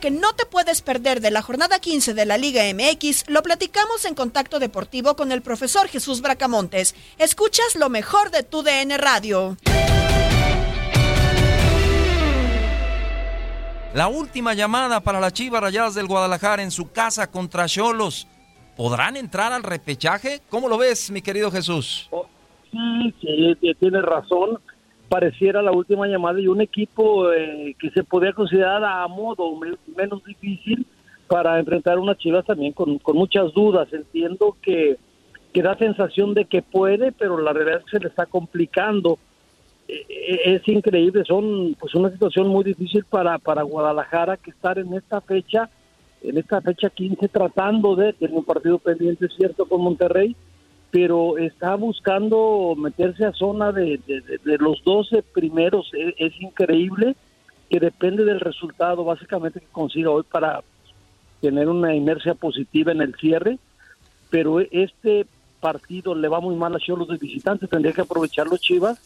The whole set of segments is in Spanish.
Que no te puedes perder de la jornada 15 de la Liga MX lo platicamos en Contacto Deportivo con el profesor Jesús Bracamontes. Escuchas lo mejor de tu DN Radio. La última llamada para las Chivas Rayadas del Guadalajara en su casa contra Cholos. ¿Podrán entrar al repechaje? ¿Cómo lo ves, mi querido Jesús? Sí, sí, sí, tienes razón. Pareciera la última llamada y un equipo eh, que se podía considerar a modo me- menos difícil para enfrentar unas chivas también con, con muchas dudas. Entiendo que, que da sensación de que puede, pero la realidad es que se le está complicando. Eh, eh, es increíble, son pues una situación muy difícil para, para Guadalajara que estar en esta fecha, en esta fecha 15 tratando de tener un partido pendiente, cierto, con Monterrey, pero está buscando meterse a zona de, de- los 12 primeros. Es, es increíble que depende del resultado básicamente que consiga hoy para tener una inercia positiva en el cierre, pero este partido le va muy mal a Cholos de visitantes, tendría que aprovechar los Chivas,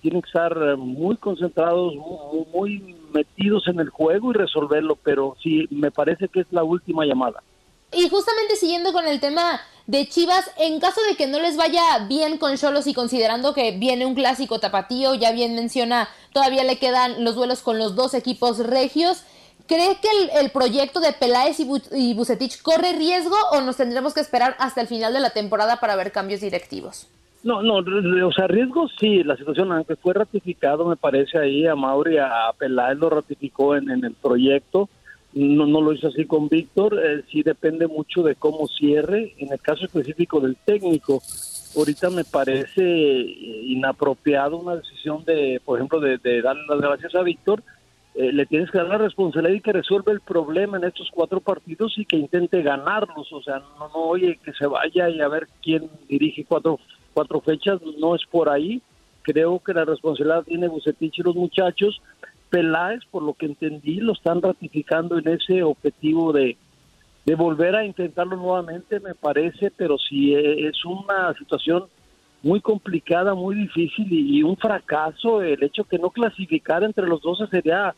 tienen que estar eh, muy concentrados, muy, muy metidos en el juego y resolverlo, pero sí, me parece que es la última llamada. Y justamente siguiendo con el tema de Chivas, en caso de que no les vaya bien con Cholos y considerando que viene un clásico tapatío, ya bien menciona, todavía le quedan los duelos con los dos equipos regios. ¿Cree que el, el proyecto de Peláez y, Bu- y Bucetich corre riesgo o nos tendremos que esperar hasta el final de la temporada para ver cambios directivos? No, no, o sea, riesgos sí, la situación, aunque fue ratificado, me parece ahí, a Mauri, a Peláez lo ratificó en el proyecto, no, no lo hizo así con Víctor, eh, sí depende mucho de cómo cierre, en el caso específico del técnico, ahorita me parece eh, inapropiado una decisión de, por ejemplo, de, de darle las gracias a Víctor, eh, le tienes que dar la responsabilidad y que resuelva el problema en estos cuatro partidos y que intente ganarlos, o sea, no, no oye que se vaya y a ver quién dirige cuatro, cuatro fechas, no es por ahí, creo que la responsabilidad tiene Bucetich y los muchachos, Peláez, por lo que entendí, lo están ratificando en ese objetivo de, volver a intentarlo nuevamente, me parece, pero sí eh, es una situación muy complicada, muy difícil y, un fracaso. El hecho que no clasificar entre los 12 sería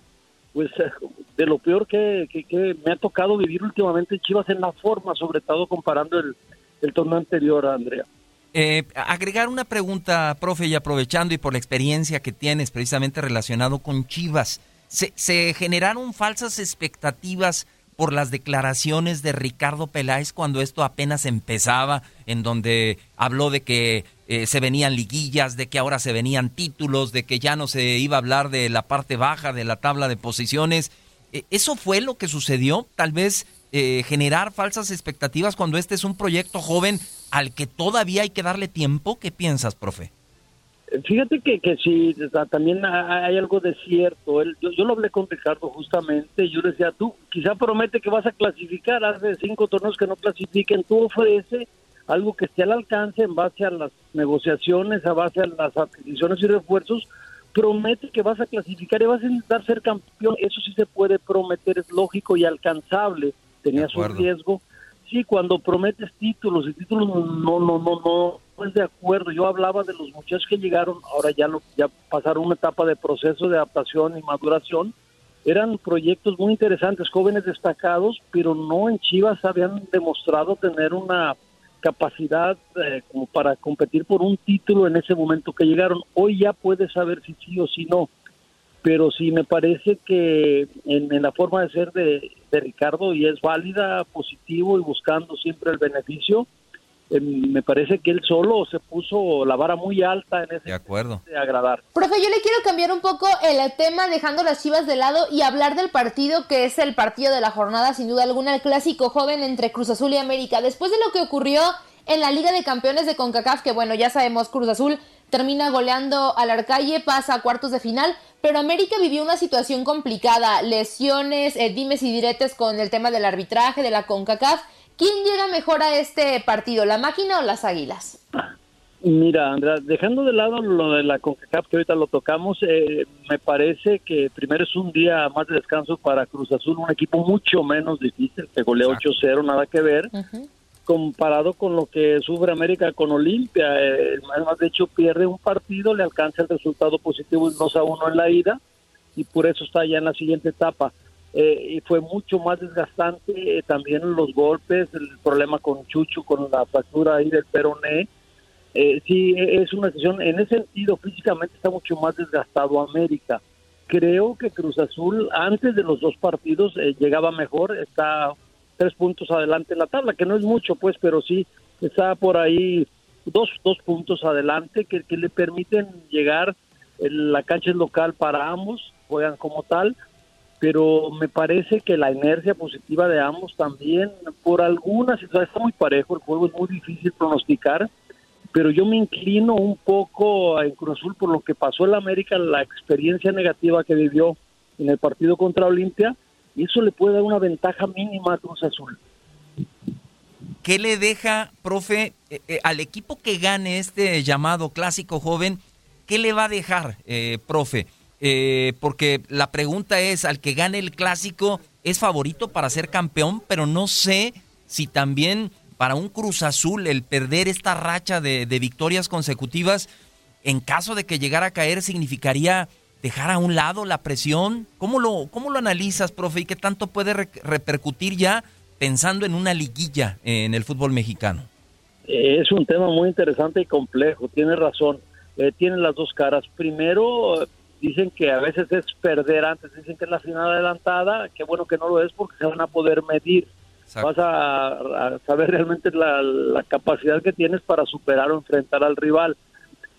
pues de lo peor que, que- que me ha tocado vivir últimamente en Chivas en la forma, sobre todo comparando el, el torneo anterior, Andrea. Eh, agregar una pregunta, profe, y aprovechando y por la experiencia que tienes precisamente relacionado con Chivas, ¿se, generaron falsas expectativas por las declaraciones de Ricardo Peláez cuando esto apenas empezaba, en donde habló de que eh, se venían liguillas, de que ahora se venían títulos, de que ya no se iba a hablar de la parte baja de la tabla de posiciones. Eh, ¿Eso fue lo que sucedió? Tal vez eh, generar falsas expectativas cuando este es un proyecto joven al que todavía hay que darle tiempo. ¿Qué piensas, profe? Fíjate que, que sí, también hay algo de cierto. yo, yo, lo hablé con Ricardo justamente. Yo le decía, tú quizá promete que vas a clasificar. Hace cinco torneos que no clasifiquen. Tú ofrece algo que esté al alcance en base a las negociaciones, a base a las adquisiciones y refuerzos. Promete que vas a clasificar y vas a intentar ser campeón. Eso sí se puede prometer, es lógico y alcanzable. Tenía su riesgo. Sí, cuando prometes títulos y títulos no, no, no, no pues de acuerdo. Yo hablaba de los muchachos que llegaron, ahora ya, lo, ya pasaron una etapa de proceso de adaptación y maduración. Eran proyectos muy interesantes, jóvenes destacados, pero no en Chivas habían demostrado tener una capacidad eh, como para competir por un título en ese momento que llegaron. Hoy ya puedes saber si sí o si no, pero sí me parece que en, en la forma de ser de, de Ricardo y es válida, positivo y buscando siempre el beneficio me parece que él solo se puso la vara muy alta en ese de acuerdo de agradar. Profe, yo le quiero cambiar un poco el tema dejando las Chivas de lado y hablar del partido que es el partido de la jornada sin duda alguna el clásico joven entre Cruz Azul y América. Después de lo que ocurrió en la Liga de Campeones de CONCACAF, que bueno, ya sabemos Cruz Azul termina goleando al Arcalle, pasa a cuartos de final, pero América vivió una situación complicada, lesiones, eh, dimes y diretes con el tema del arbitraje de la CONCACAF. ¿Quién llega mejor a este partido, la máquina o las águilas? Mira, Andrea, dejando de lado lo de la CONCACAF que ahorita lo tocamos, eh, me parece que primero es un día más de descanso para Cruz Azul, un equipo mucho menos difícil, que golea 8-0, nada que ver, comparado con lo que sufre América con Olimpia. Eh, más de hecho pierde un partido, le alcanza el resultado positivo 2 a 1 en la ida y por eso está ya en la siguiente etapa. Eh, y fue mucho más desgastante eh, también los golpes, el problema con Chucho, con la fractura ahí del peroné. Eh, sí, e, es una decisión, en ese sentido físicamente está mucho más desgastado América. Creo que Cruz Azul antes de los dos partidos llegaba mejor, está tres puntos adelante en la tabla, que no es mucho pues, pero sí está por ahí dos, dos puntos adelante que, le permiten llegar, la cancha local para ambos, juegan como tal, pero me parece que la inercia positiva de ambos también, por algunas está muy parejo, el juego es muy difícil pronosticar, pero yo me inclino un poco en Cruz Azul por lo que pasó en la América, la experiencia negativa que vivió en el partido contra Olimpia, y eso le puede dar una ventaja mínima a Cruz Azul. ¿Qué le deja, profe, eh, eh, al equipo que gane este llamado clásico joven? ¿Qué le va a dejar, eh, profe? Eh, porque la pregunta es, al que gane el clásico es favorito para ser campeón, pero no sé si también para un Cruz Azul el perder esta racha de, victorias consecutivas, en caso de que llegara a caer, significaría dejar a un lado la presión. ¿Cómo lo, cómo lo analizas, profe? ¿Y qué tanto puede repercutir ya pensando en una liguilla en el fútbol mexicano? Es un tema muy interesante y complejo, tiene razón. Eh, tiene las dos caras. Primero, dicen que a veces es perder antes, dicen que es la final adelantada, qué bueno que no lo es porque se van a poder medir. Vas a, saber realmente la, capacidad que tienes para superar o enfrentar al rival.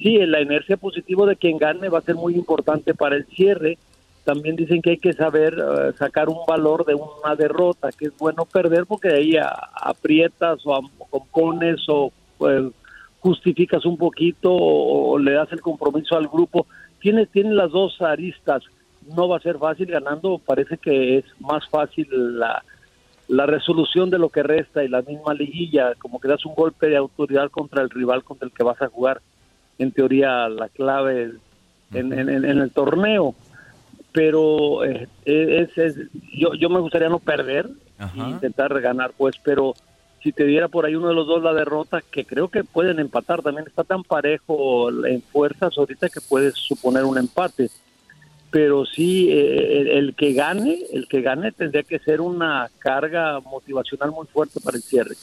Sí, la inercia positiva de quien gane va a ser muy importante para el cierre. También dicen que hay que saber eh, sacar un valor de una derrota, que es bueno perder porque ahí aprietas o compones o pues, justificas un poquito o le das el compromiso al grupo tiene, tiene las dos aristas. No va a ser fácil ganando, parece que es más fácil la, la resolución de lo que resta y la misma liguilla, como que das un golpe de autoridad contra el rival contra el que vas a jugar, en teoría la clave en, en, el torneo. Pero eh, es, es, yo, yo me gustaría no perder e intentar ganar, pues, pero si te diera por ahí uno de los dos la derrota, que creo que pueden empatar, también está tan parejo en fuerzas ahorita que puedes suponer un empate. Pero sí, eh, el, que gane, el que gane tendría que ser una carga motivacional muy fuerte para el cierre.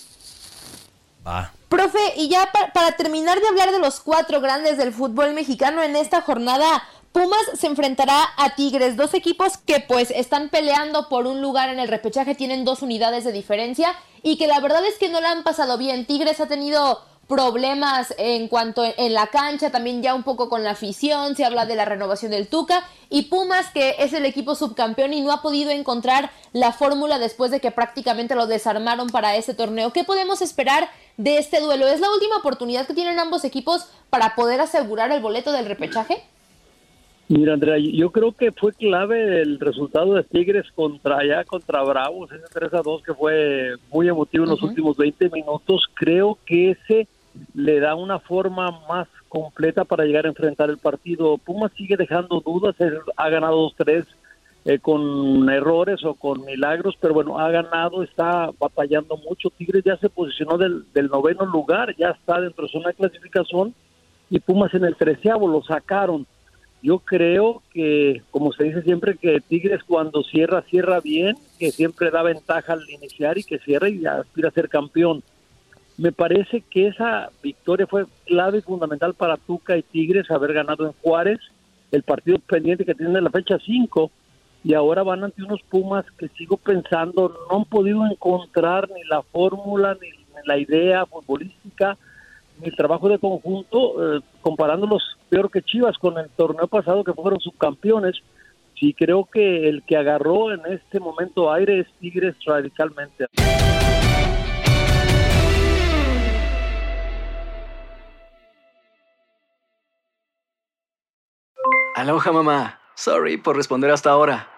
Profe, y ya para terminar de hablar de los cuatro grandes del fútbol mexicano en esta jornada, Pumas se enfrentará a Tigres, dos equipos que pues están peleando por un lugar en el repechaje, tienen dos unidades de diferencia y que la verdad es que no la han pasado bien. Tigres ha tenido problemas en cuanto en la cancha, también ya un poco con la afición, se habla de la renovación del Tuca y Pumas que es el equipo subcampeón y no ha podido encontrar la fórmula después de que prácticamente lo desarmaron para ese torneo. ¿Qué podemos esperar de este duelo? ¿Es la última oportunidad que tienen ambos equipos para poder asegurar el boleto del repechaje? Mira, Andrea, yo creo que fue clave el resultado de Tigres contra allá, contra Bravos, ese 3 a 2 que fue muy emotivo en los últimos 20 minutos. Creo que ese le da una forma más completa para llegar a enfrentar el partido. Pumas sigue dejando dudas, ha ganado 2-3 eh, con errores o con milagros, pero bueno, ha ganado, está batallando mucho. Tigres ya se posicionó del, noveno lugar, ya está dentro de zona de clasificación y Pumas en el treceavo lo sacaron. Yo creo que, como se dice siempre, que Tigres cuando cierra, cierra bien, que siempre da ventaja al iniciar y que cierra y aspira a ser campeón me parece que esa victoria fue clave y fundamental para Tuca y Tigres haber ganado en Juárez, el partido pendiente que tienen en la fecha 5, y ahora van ante unos Pumas que sigo pensando no han podido encontrar ni la fórmula, ni, la idea futbolística, ni el trabajo de conjunto, eh, comparándolos peor que Chivas con el torneo pasado que fueron subcampeones. Sí creo que el que agarró en este momento aire es Tigres radicalmente. Aloha mamá. Sorry por responder hasta ahora.